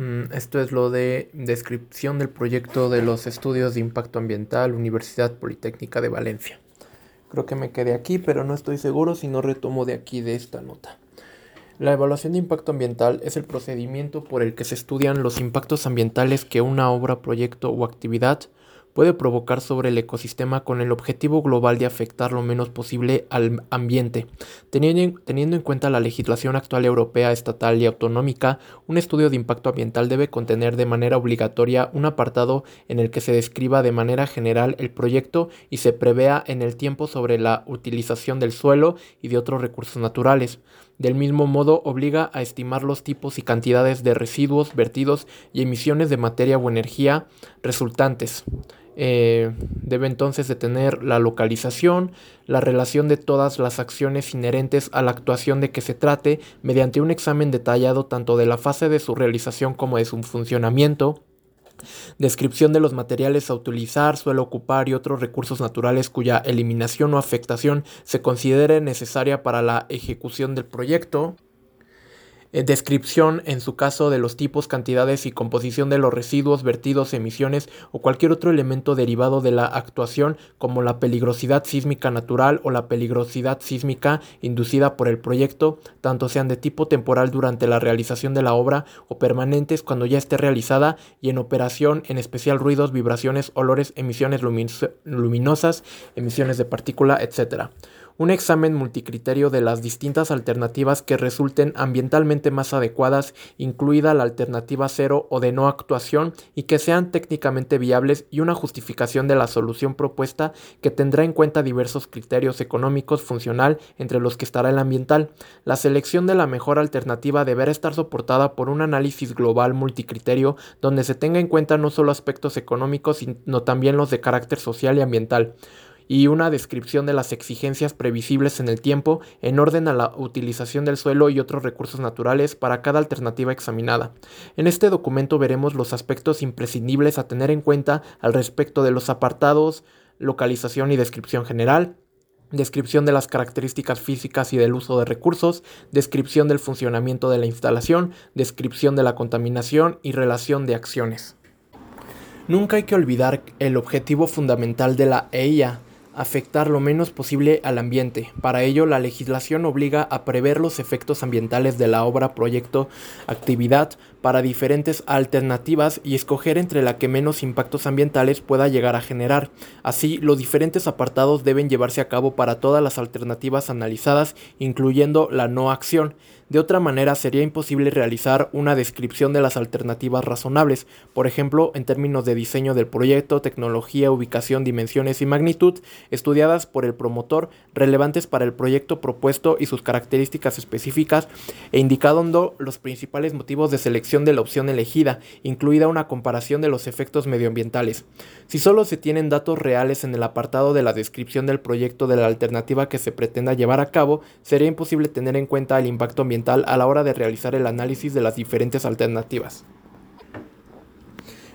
Mm, esto es lo de descripción del proyecto de los estudios de impacto ambiental Universidad Politécnica de Valencia. Creo que me quedé aquí, pero no estoy seguro si no retomo de aquí de esta nota. La evaluación de impacto ambiental es el procedimiento por el que se estudian los impactos ambientales que una obra, proyecto o actividad puede provocar sobre el ecosistema con el objetivo global de afectar lo menos posible al ambiente. Teniendo, en cuenta la legislación actual europea, estatal y autonómica, un estudio de impacto ambiental debe contener de manera obligatoria un apartado en el que se describa de manera general el proyecto y se prevea en el tiempo sobre la utilización del suelo y de otros recursos naturales. Del mismo modo, obliga a estimar los tipos y cantidades de residuos, vertidos y emisiones de materia o energía resultantes. Eh, debe entonces de tener la localización, la relación de todas las acciones inherentes a la actuación de que se trate mediante un examen detallado tanto de la fase de su realización como de su funcionamiento, descripción de los materiales a utilizar, suelo ocupar y otros recursos naturales cuya eliminación o afectación se considere necesaria para la ejecución del proyecto, descripción, en su caso, de los tipos, cantidades y composición de los residuos, vertidos, emisiones o cualquier otro elemento derivado de la actuación, como la peligrosidad sísmica natural o la peligrosidad sísmica inducida por el proyecto, tanto sean de tipo temporal durante la realización de la obra o permanentes cuando ya esté realizada y en operación, en especial ruidos, vibraciones, olores, emisiones luminosas, emisiones de partícula, etc un examen multicriterio de las distintas alternativas que resulten ambientalmente más adecuadas, incluida la alternativa cero o de no actuación, y que sean técnicamente viables y una justificación de la solución propuesta que tendrá en cuenta diversos criterios económicos funcional entre los que estará el ambiental. La selección de la mejor alternativa deberá estar soportada por un análisis global multicriterio donde se tenga en cuenta no solo aspectos económicos, sino también los de carácter social y ambiental y una descripción de las exigencias previsibles en el tiempo en orden a la utilización del suelo y otros recursos naturales para cada alternativa examinada. En este documento veremos los aspectos imprescindibles a tener en cuenta al respecto de los apartados localización y descripción general, descripción de las características físicas y del uso de recursos, descripción del funcionamiento de la instalación, descripción de la contaminación y relación de acciones. Nunca hay que olvidar el objetivo fundamental de la EIA, afectar lo menos posible al ambiente. Para ello, la legislación obliga a prever los efectos ambientales de la obra, proyecto, actividad para diferentes alternativas y escoger entre la que menos impactos ambientales pueda llegar a generar. Así, los diferentes apartados deben llevarse a cabo para todas las alternativas analizadas, incluyendo la no acción. De otra manera, sería imposible realizar una descripción de las alternativas razonables, por ejemplo, en términos de diseño del proyecto, tecnología, ubicación, dimensiones y magnitud, estudiadas por el promotor, relevantes para el proyecto propuesto y sus características específicas, e indicando los principales motivos de selección de la opción elegida, incluida una comparación de los efectos medioambientales. Si solo se tienen datos reales en el apartado de la descripción del proyecto de la alternativa que se pretenda llevar a cabo, sería imposible tener en cuenta el impacto ambiental a la hora de realizar el análisis de las diferentes alternativas.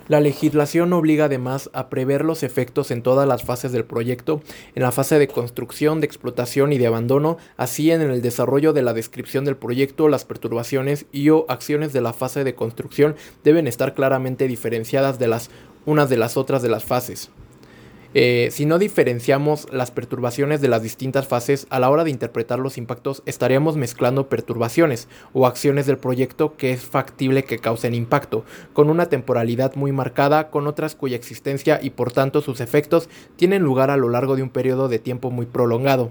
La legislación obliga además a prever los efectos en todas las fases del proyecto, en la fase de construcción, de explotación y de abandono, así en el desarrollo de la descripción del proyecto, las perturbaciones y o acciones de la fase de construcción deben estar claramente diferenciadas de las unas de las otras de las fases. Eh, si no diferenciamos las perturbaciones de las distintas fases, a la hora de interpretar los impactos estaríamos mezclando perturbaciones o acciones del proyecto que es factible que causen impacto, con una temporalidad muy marcada, con otras cuya existencia y por tanto sus efectos tienen lugar a lo largo de un periodo de tiempo muy prolongado.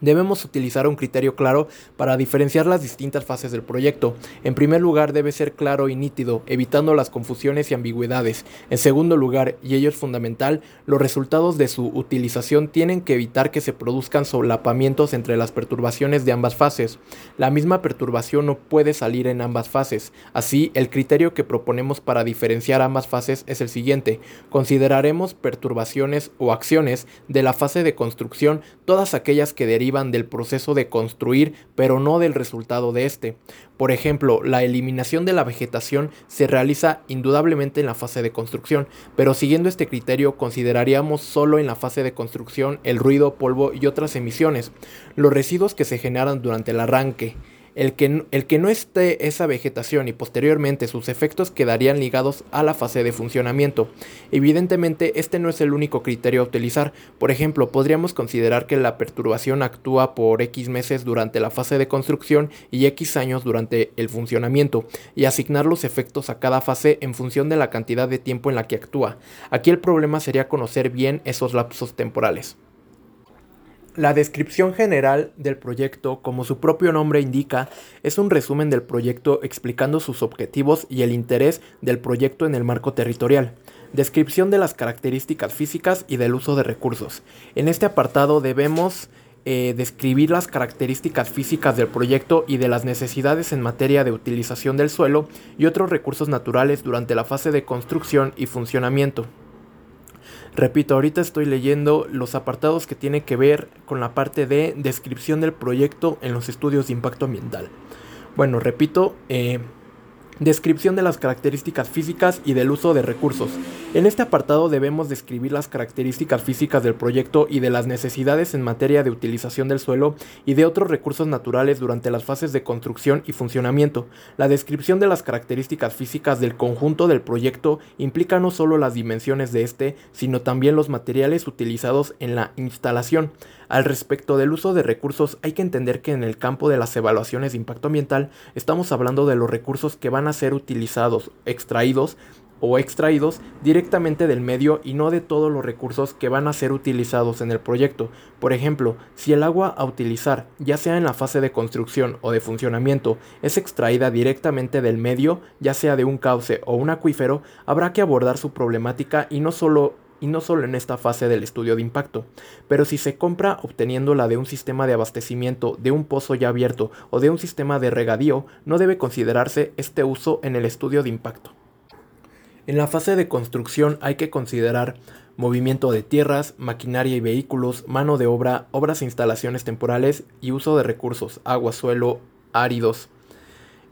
Debemos utilizar un criterio claro para diferenciar las distintas fases del proyecto. En primer lugar, debe ser claro y nítido, evitando las confusiones y ambigüedades. En segundo lugar, y ello es fundamental, los resultados de su utilización tienen que evitar que se produzcan solapamientos entre las perturbaciones de ambas fases. La misma perturbación no puede salir en ambas fases. Así, el criterio que proponemos para diferenciar ambas fases es el siguiente. Consideraremos perturbaciones o acciones de la fase de construcción todas aquellas que derivan del proceso de construir, pero no del resultado de este. Por ejemplo, la eliminación de la vegetación se realiza indudablemente en la fase de construcción, pero siguiendo este criterio consideraríamos solo en la fase de construcción el ruido, polvo y otras emisiones, los residuos que se generan durante el arranque, El que, el que no esté esa vegetación y posteriormente sus efectos quedarían ligados a la fase de funcionamiento. Evidentemente, este no es el único criterio a utilizar. Por ejemplo, podríamos considerar que la perturbación actúa por X meses durante la fase de construcción y X años durante el funcionamiento, y asignar los efectos a cada fase en función de la cantidad de tiempo en la que actúa. Aquí el problema sería conocer bien esos lapsos temporales. La descripción general del proyecto, como su propio nombre indica, es un resumen del proyecto explicando sus objetivos y el interés del proyecto en el marco territorial. Descripción de las características físicas y del uso de recursos. En este apartado debemos eh, describir las características físicas del proyecto y de las necesidades en materia de utilización del suelo y otros recursos naturales durante la fase de construcción y funcionamiento. Repito, ahorita estoy leyendo los apartados que tienen que ver con la parte de descripción del proyecto en los estudios de impacto ambiental. Bueno, repito, eh, Descripción de las características físicas y del uso de recursos. En este apartado debemos describir las características físicas del proyecto y de las necesidades en materia de utilización del suelo y de otros recursos naturales durante las fases de construcción y funcionamiento. La descripción de las características físicas del conjunto del proyecto implica no solo las dimensiones de este, sino también los materiales utilizados en la instalación. Al respecto del uso de recursos, hay que entender que en el campo de las evaluaciones de impacto ambiental estamos hablando de los recursos que van a ser utilizados, extraídos o extraídos directamente del medio y no de todos los recursos que van a ser utilizados en el proyecto. Por ejemplo, si el agua a utilizar, ya sea en la fase de construcción o de funcionamiento, es extraída directamente del medio, ya sea de un cauce o un acuífero, habrá que abordar su problemática y no solo y no solo en esta fase del estudio de impacto, pero si se compra obteniéndola de un sistema de abastecimiento, de un pozo ya abierto o de un sistema de regadío, no debe considerarse este uso en el estudio de impacto. En la fase de construcción hay que considerar movimiento de tierras, maquinaria y vehículos, mano de obra, obras e instalaciones temporales y uso de recursos, agua, suelo, áridos,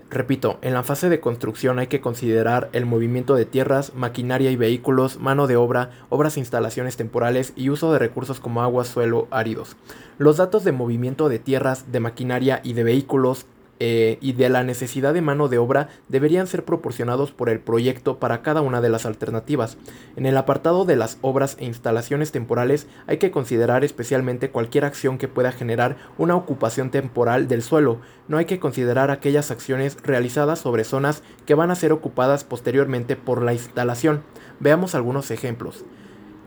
Repito, en la fase de construcción hay que considerar el movimiento de tierras, maquinaria y vehículos, mano de obra, obras e instalaciones temporales y uso de recursos como agua, suelo, áridos. Los datos de movimiento de tierras, de maquinaria y de vehículos eh, y de la necesidad de mano de obra deberían ser proporcionados por el proyecto para cada una de las alternativas. En el apartado de las obras e instalaciones temporales hay que considerar especialmente cualquier acción que pueda generar una ocupación temporal del suelo. No hay que considerar aquellas acciones realizadas sobre zonas que van a ser ocupadas posteriormente por la instalación. Veamos algunos ejemplos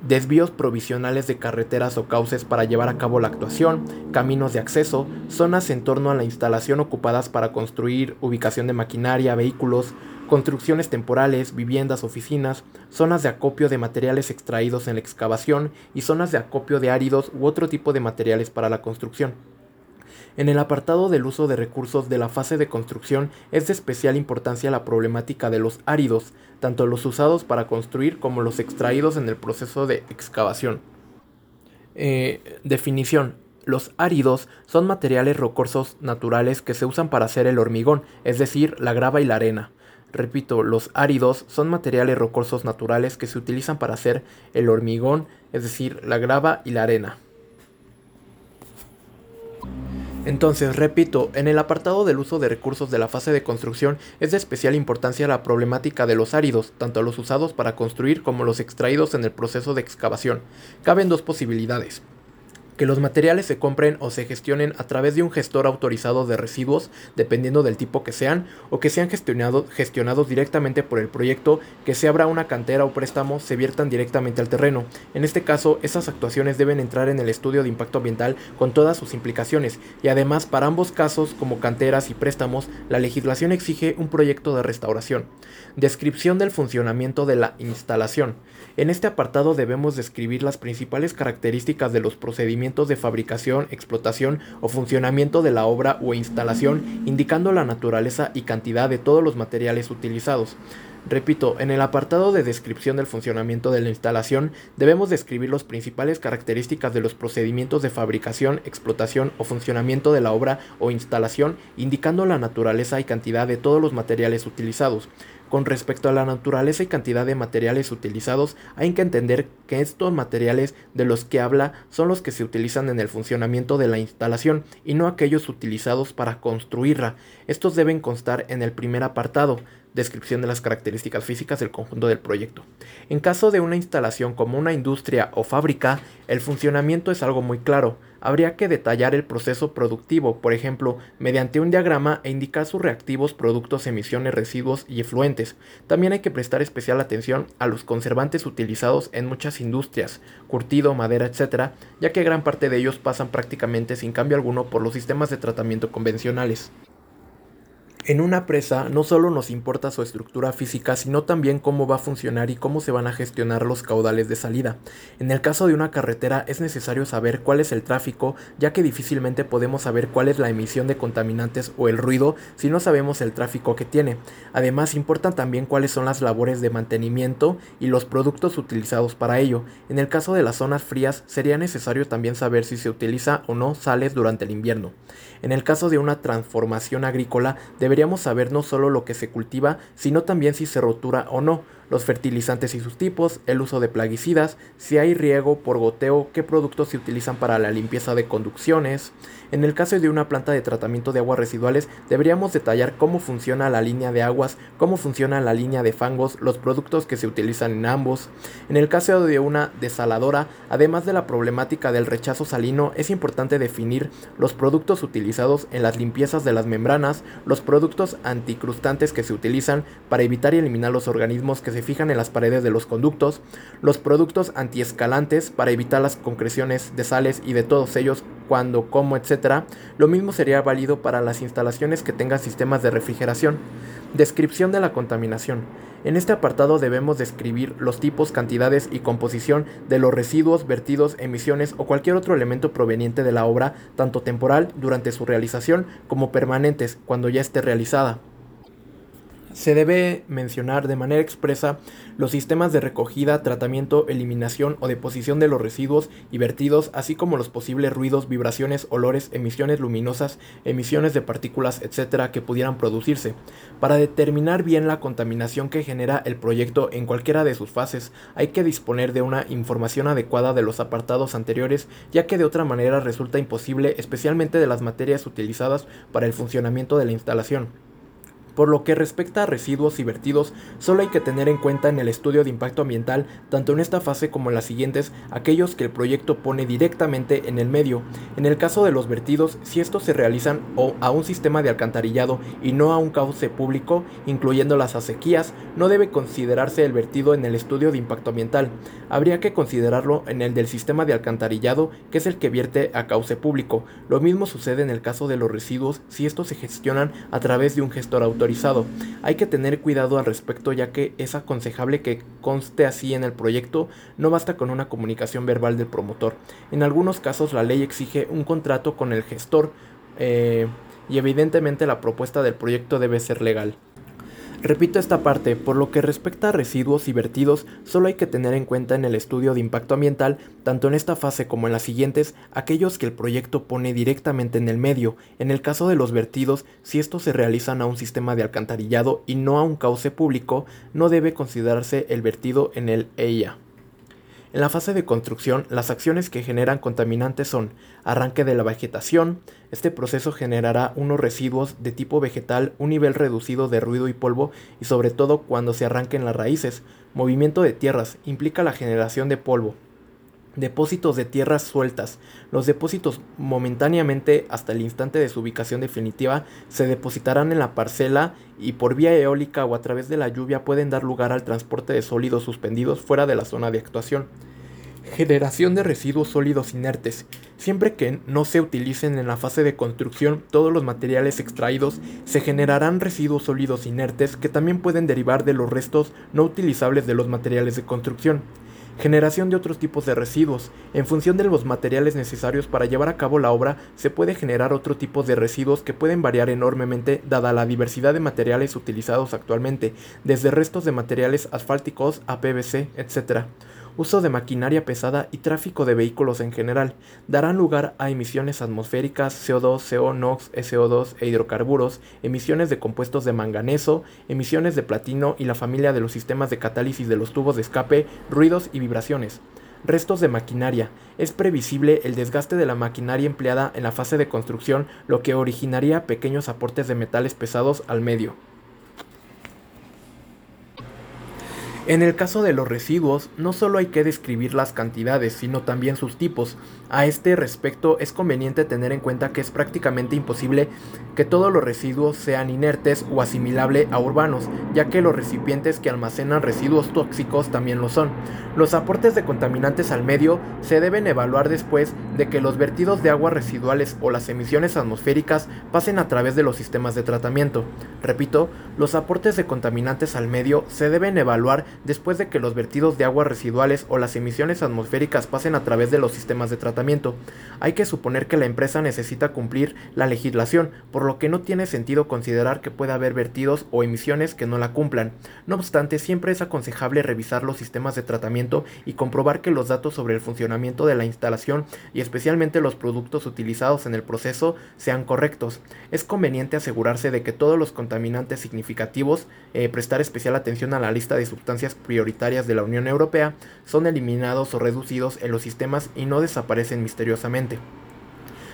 desvíos provisionales de carreteras o cauces para llevar a cabo la actuación, caminos de acceso, zonas en torno a la instalación ocupadas para construir ubicación de maquinaria, vehículos, construcciones temporales, viviendas, oficinas, zonas de acopio de materiales extraídos en la excavación y zonas de acopio de áridos u otro tipo de materiales para la construcción. En el apartado del uso de recursos de la fase de construcción es de especial importancia la problemática de los áridos, tanto los usados para construir como los extraídos en el proceso de excavación. Eh, definición. Los áridos son materiales rocosos naturales que se usan para hacer el hormigón, es decir, la grava y la arena. Repito, los áridos son materiales rocosos naturales que se utilizan para hacer el hormigón, es decir, la grava y la arena. Entonces, repito, en el apartado del uso de recursos de la fase de construcción es de especial importancia la problemática de los áridos, tanto los usados para construir como los extraídos en el proceso de excavación. Caben dos posibilidades que los materiales se compren o se gestionen a través de un gestor autorizado de residuos, dependiendo del tipo que sean, o que sean gestionados directamente por el proyecto, que se abra una cantera o préstamo, se viertan directamente al terreno. En este caso, esas actuaciones deben entrar en el estudio de impacto ambiental con todas sus implicaciones, y además para ambos casos, como canteras y préstamos, la legislación exige un proyecto de restauración. Descripción del funcionamiento de la instalación. En este apartado debemos describir las principales características de los procedimientos de fabricación, explotación o funcionamiento de la obra o instalación, indicando la naturaleza y cantidad de todos los materiales utilizados. Repito, en el apartado de descripción del funcionamiento de la instalación debemos describir las principales características de los procedimientos de fabricación, explotación o funcionamiento de la obra o instalación, indicando la naturaleza y cantidad de todos los materiales utilizados. Con respecto a la naturaleza y cantidad de materiales utilizados, hay que entender que estos materiales de los que habla son los que se utilizan en el funcionamiento de la instalación y no aquellos utilizados para construirla. Estos deben constar en el primer apartado descripción de las características físicas del conjunto del proyecto. En caso de una instalación como una industria o fábrica, el funcionamiento es algo muy claro. Habría que detallar el proceso productivo, por ejemplo, mediante un diagrama e indicar sus reactivos, productos, emisiones, residuos y efluentes. También hay que prestar especial atención a los conservantes utilizados en muchas industrias, curtido, madera, etc., ya que gran parte de ellos pasan prácticamente sin cambio alguno por los sistemas de tratamiento convencionales. En una presa no solo nos importa su estructura física, sino también cómo va a funcionar y cómo se van a gestionar los caudales de salida. En el caso de una carretera es necesario saber cuál es el tráfico, ya que difícilmente podemos saber cuál es la emisión de contaminantes o el ruido si no sabemos el tráfico que tiene. Además, importan también cuáles son las labores de mantenimiento y los productos utilizados para ello. En el caso de las zonas frías, sería necesario también saber si se utiliza o no sales durante el invierno. En el caso de una transformación agrícola, debería deberíamos saber no solo lo que se cultiva, sino también si se rotura o no, los fertilizantes y sus tipos, el uso de plaguicidas, si hay riego por goteo, qué productos se utilizan para la limpieza de conducciones. En el caso de una planta de tratamiento de aguas residuales, deberíamos detallar cómo funciona la línea de aguas, cómo funciona la línea de fangos, los productos que se utilizan en ambos. En el caso de una desaladora, además de la problemática del rechazo salino, es importante definir los productos utilizados en las limpiezas de las membranas, los productos anticrustantes que se utilizan para evitar y eliminar los organismos que se fijan en las paredes de los conductos, los productos antiescalantes para evitar las concreciones de sales y de todos ellos cuando, como, etc. Lo mismo sería válido para las instalaciones que tengan sistemas de refrigeración. Descripción de la contaminación. En este apartado debemos describir los tipos, cantidades y composición de los residuos, vertidos, emisiones o cualquier otro elemento proveniente de la obra, tanto temporal durante su realización como permanentes cuando ya esté realizada. Se debe mencionar de manera expresa los sistemas de recogida, tratamiento, eliminación o deposición de los residuos y vertidos, así como los posibles ruidos, vibraciones, olores, emisiones luminosas, emisiones de partículas, etc. que pudieran producirse. Para determinar bien la contaminación que genera el proyecto en cualquiera de sus fases, hay que disponer de una información adecuada de los apartados anteriores, ya que de otra manera resulta imposible, especialmente de las materias utilizadas para el funcionamiento de la instalación. Por lo que respecta a residuos y vertidos, solo hay que tener en cuenta en el estudio de impacto ambiental, tanto en esta fase como en las siguientes, aquellos que el proyecto pone directamente en el medio. En el caso de los vertidos, si estos se realizan a un sistema de alcantarillado y no a un cauce público, incluyendo las acequias, no debe considerarse el vertido en el estudio de impacto ambiental. Habría que considerarlo en el del sistema de alcantarillado, que es el que vierte a cauce público. Lo mismo sucede en el caso de los residuos si estos se gestionan a través de un gestor autorizado hay que tener cuidado al respecto ya que es aconsejable que conste así en el proyecto, no basta con una comunicación verbal del promotor. En algunos casos la ley exige un contrato con el gestor eh, y evidentemente la propuesta del proyecto debe ser legal. Repito esta parte, por lo que respecta a residuos y vertidos, solo hay que tener en cuenta en el estudio de impacto ambiental, tanto en esta fase como en las siguientes, aquellos que el proyecto pone directamente en el medio. En el caso de los vertidos, si estos se realizan a un sistema de alcantarillado y no a un cauce público, no debe considerarse el vertido en el EIA. En la fase de construcción, las acciones que generan contaminantes son arranque de la vegetación, este proceso generará unos residuos de tipo vegetal, un nivel reducido de ruido y polvo y sobre todo cuando se arranquen las raíces, movimiento de tierras, implica la generación de polvo, Depósitos de tierras sueltas. Los depósitos momentáneamente hasta el instante de su ubicación definitiva se depositarán en la parcela y por vía eólica o a través de la lluvia pueden dar lugar al transporte de sólidos suspendidos fuera de la zona de actuación. Generación de residuos sólidos inertes. Siempre que no se utilicen en la fase de construcción todos los materiales extraídos, se generarán residuos sólidos inertes que también pueden derivar de los restos no utilizables de los materiales de construcción Generación de otros tipos de residuos. En función de los materiales necesarios para llevar a cabo la obra, se puede generar otro tipo de residuos que pueden variar enormemente dada la diversidad de materiales utilizados actualmente, desde restos de materiales asfálticos a PVC, etc uso de maquinaria pesada y tráfico de vehículos en general darán lugar a emisiones atmosféricas, CO2, CO, NOx, SO2 e hidrocarburos, emisiones de compuestos de manganeso, emisiones de platino y la familia de los sistemas de catálisis de los tubos de escape, ruidos y vibraciones. Restos de maquinaria. Es previsible el desgaste de la maquinaria empleada en la fase de construcción, lo que originaría pequeños aportes de metales pesados al medio. En el caso de los residuos, no solo hay que describir las cantidades, sino también sus tipos. A este respecto, es conveniente tener en cuenta que es prácticamente imposible que todos los residuos sean inertes o asimilables a urbanos, ya que los recipientes que almacenan residuos tóxicos también lo son. Los aportes de contaminantes al medio se deben evaluar después de que los vertidos de aguas residuales o las emisiones atmosféricas pasen a través de los sistemas de tratamiento. Repito, los aportes de contaminantes al medio se deben evaluar después de que los vertidos de aguas residuales o las emisiones atmosféricas pasen a través de los sistemas de tratamiento. Hay que suponer que la empresa necesita cumplir la legislación, por lo que no tiene sentido considerar que pueda haber vertidos o emisiones que no la cumplan. No obstante, siempre es aconsejable revisar los sistemas de tratamiento y comprobar que los datos sobre el funcionamiento de la instalación y especialmente los productos utilizados en el proceso sean correctos. Es conveniente asegurarse de que todos los contaminantes significativos, eh, prestar especial atención a la lista de sustancias prioritarias de la Unión Europea son eliminados o reducidos en los sistemas y no desaparecen misteriosamente.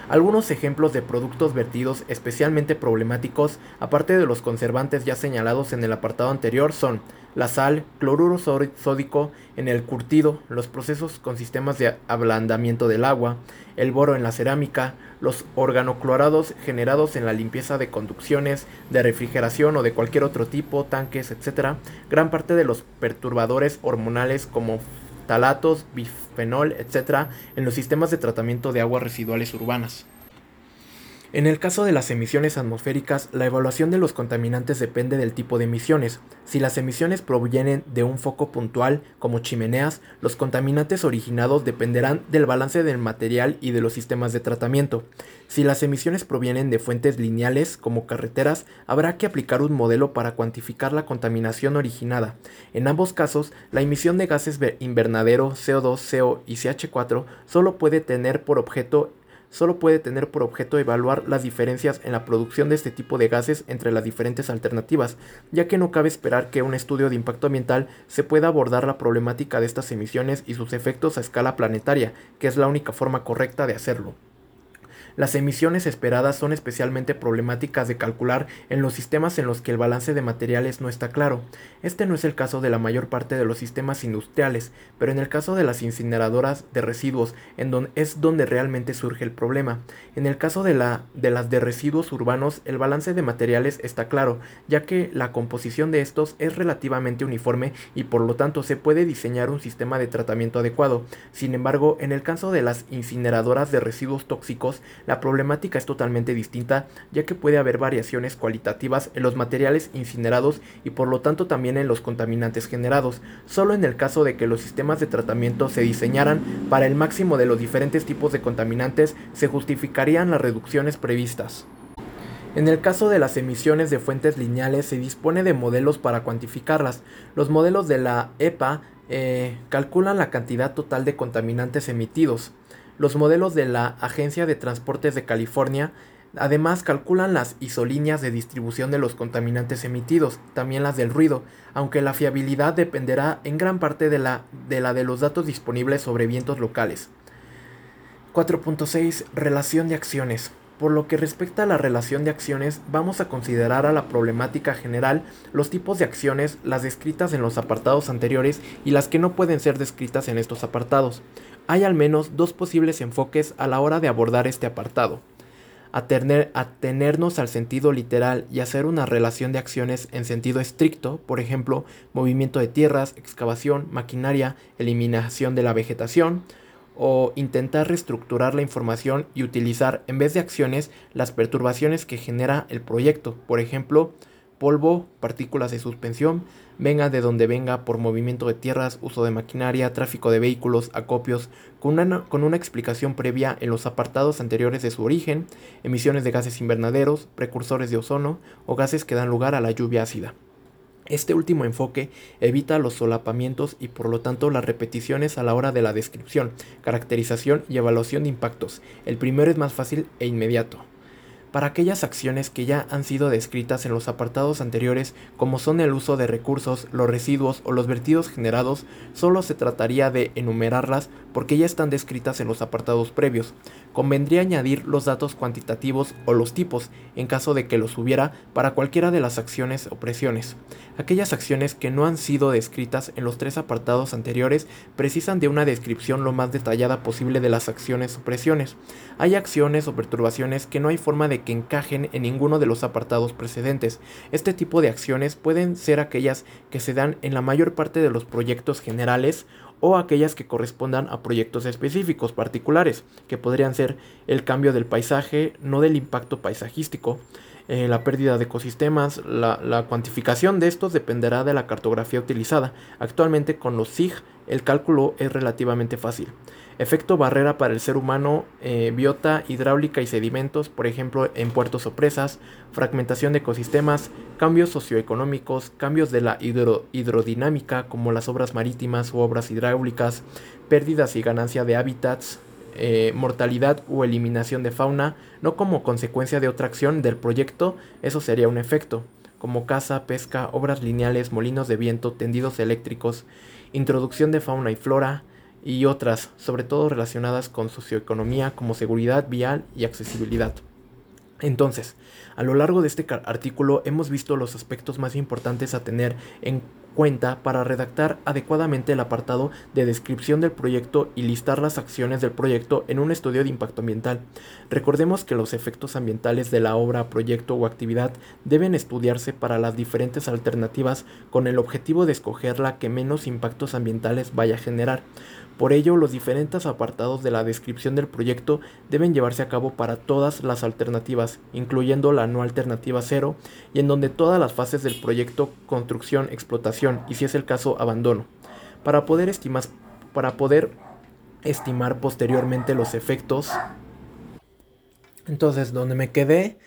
Algunos ejemplos de productos vertidos especialmente problemáticos, aparte de los conservantes ya señalados en el apartado anterior, son la sal, cloruro sódico en el curtido, los procesos con sistemas de ablandamiento del agua, el boro en la cerámica, los organoclorados generados en la limpieza de conducciones, de refrigeración o de cualquier otro tipo, tanques, etc. Gran parte de los perturbadores hormonales como talatos, bifenol, etc., en los sistemas de tratamiento de aguas residuales urbanas. En el caso de las emisiones atmosféricas, la evaluación de los contaminantes depende del tipo de emisiones. Si las emisiones provienen de un foco puntual, como chimeneas, los contaminantes originados dependerán del balance del material y de los sistemas de tratamiento. Si las emisiones provienen de fuentes lineales, como carreteras, habrá que aplicar un modelo para cuantificar la contaminación originada. En ambos casos, la emisión de gases invernadero CO2, CO y CH4 solo puede tener por objeto solo puede tener por objeto evaluar las diferencias en la producción de este tipo de gases entre las diferentes alternativas, ya que no cabe esperar que un estudio de impacto ambiental se pueda abordar la problemática de estas emisiones y sus efectos a escala planetaria, que es la única forma correcta de hacerlo. Las emisiones esperadas son especialmente problemáticas de calcular en los sistemas en los que el balance de materiales no está claro. Este no es el caso de la mayor parte de los sistemas industriales, pero en el caso de las incineradoras de residuos en es donde realmente surge el problema. En el caso de, la, de las de residuos urbanos, el balance de materiales está claro, ya que la composición de estos es relativamente uniforme y por lo tanto se puede diseñar un sistema de tratamiento adecuado. Sin embargo, en el caso de las incineradoras de residuos tóxicos, la problemática es totalmente distinta ya que puede haber variaciones cualitativas en los materiales incinerados y por lo tanto también en los contaminantes generados, solo en el caso de que los sistemas de tratamiento se diseñaran para el máximo de los diferentes tipos de contaminantes se justificarían las reducciones previstas. En el caso de las emisiones de fuentes lineales se dispone de modelos para cuantificarlas. Los modelos de la EPA eh, calculan la cantidad total de contaminantes emitidos. Los modelos de la Agencia de Transportes de California además calculan las isolíneas de distribución de los contaminantes emitidos, también las del ruido, aunque la fiabilidad dependerá en gran parte de la de, los datos disponibles sobre vientos locales. 4.6 Relación de acciones. Por lo que respecta a la relación de acciones, vamos a considerar a la problemática general los tipos de acciones, las descritas en los apartados anteriores y las que no pueden ser descritas en estos apartados. Hay al menos dos posibles enfoques a la hora de abordar este apartado. Atenernos al sentido literal y hacer una relación de acciones en sentido estricto, por ejemplo, movimiento de tierras, excavación, maquinaria, eliminación de la vegetación, o intentar reestructurar la información y utilizar en vez de acciones las perturbaciones que genera el proyecto, por ejemplo, polvo, partículas de suspensión, venga de donde venga por movimiento de tierras, uso de maquinaria, tráfico de vehículos, acopios, con una, con una, explicación previa en los apartados anteriores de su origen, emisiones de gases invernaderos, precursores de ozono o gases que dan lugar a la lluvia ácida. Este último enfoque evita los solapamientos y por lo tanto las repeticiones a la hora de la descripción, caracterización y evaluación de impactos. El primero es más fácil e inmediato para aquellas acciones que ya han sido descritas en los apartados anteriores, como son el uso de recursos, los residuos o los vertidos generados, solo se trataría de enumerarlas porque ya están descritas en los apartados previos. Convendría añadir los datos cuantitativos o los tipos, en caso de que los hubiera, para cualquiera de las acciones o presiones. Aquellas acciones que no han sido descritas en los tres apartados anteriores precisan de una descripción lo más detallada posible de las acciones o presiones. Hay acciones o perturbaciones que no hay forma de que encajen en ninguno de los apartados precedentes. Este tipo de acciones pueden ser aquellas que se dan en la mayor parte de los proyectos generales o aquellas que correspondan a proyectos específicos particulares, que podrían ser el cambio del paisaje, no del impacto paisajístico, eh, la pérdida de ecosistemas, la, la, cuantificación de estos dependerá de la cartografía utilizada. Actualmente con los SIG el cálculo es relativamente fácil. Efecto barrera para el ser humano, eh, biota, hidráulica y sedimentos, por ejemplo en puertos o presas, fragmentación de ecosistemas, cambios socioeconómicos, cambios de la hidrodinámica como las obras marítimas u obras hidráulicas, pérdidas y ganancia de hábitats, eh, mortalidad o eliminación de fauna, no como consecuencia de otra acción del proyecto, eso sería un efecto, como caza, pesca, obras lineales, molinos de viento, tendidos eléctricos, introducción de fauna y flora, y otras, sobre todo relacionadas con socioeconomía como seguridad vial y accesibilidad. Entonces, a lo largo de este artículo hemos visto los aspectos más importantes a tener en cuenta para redactar adecuadamente el apartado de descripción del proyecto y listar las acciones del proyecto en un estudio de impacto ambiental. Recordemos que los efectos ambientales de la obra, proyecto o actividad deben estudiarse para las diferentes alternativas con el objetivo de escoger la que menos impactos ambientales vaya a generar. Por ello, los diferentes apartados de la descripción del proyecto deben llevarse a cabo para todas las alternativas, incluyendo la no alternativa cero, y en donde todas las fases del proyecto, construcción, explotación y si es el caso, abandono, para poder estimar, para poder estimar posteriormente los efectos. Entonces, donde me quedé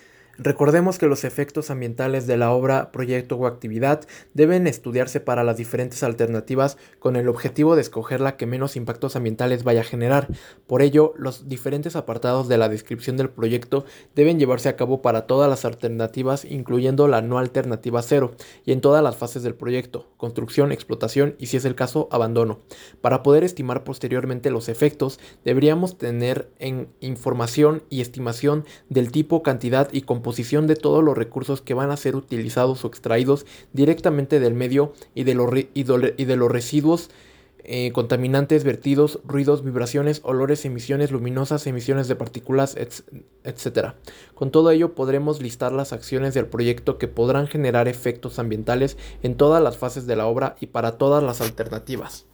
Recordemos que los efectos ambientales de la obra, proyecto o actividad deben estudiarse para las diferentes alternativas con el objetivo de escoger la que menos impactos ambientales vaya a generar. Por ello, los diferentes apartados de la descripción del proyecto deben llevarse a cabo para todas las alternativas, incluyendo la no alternativa cero, y en todas las fases del proyecto, construcción, explotación y si es el caso, abandono. Para poder estimar posteriormente los efectos, deberíamos tener en información y estimación del tipo, cantidad y composición de todos los recursos que van a ser utilizados o extraídos directamente del medio y de los, y de los residuos eh, contaminantes, vertidos, ruidos, vibraciones, olores, emisiones luminosas, emisiones de partículas, etc. Con todo ello podremos listar las acciones del proyecto que podrán generar efectos ambientales en todas las fases de la obra y para todas las alternativas.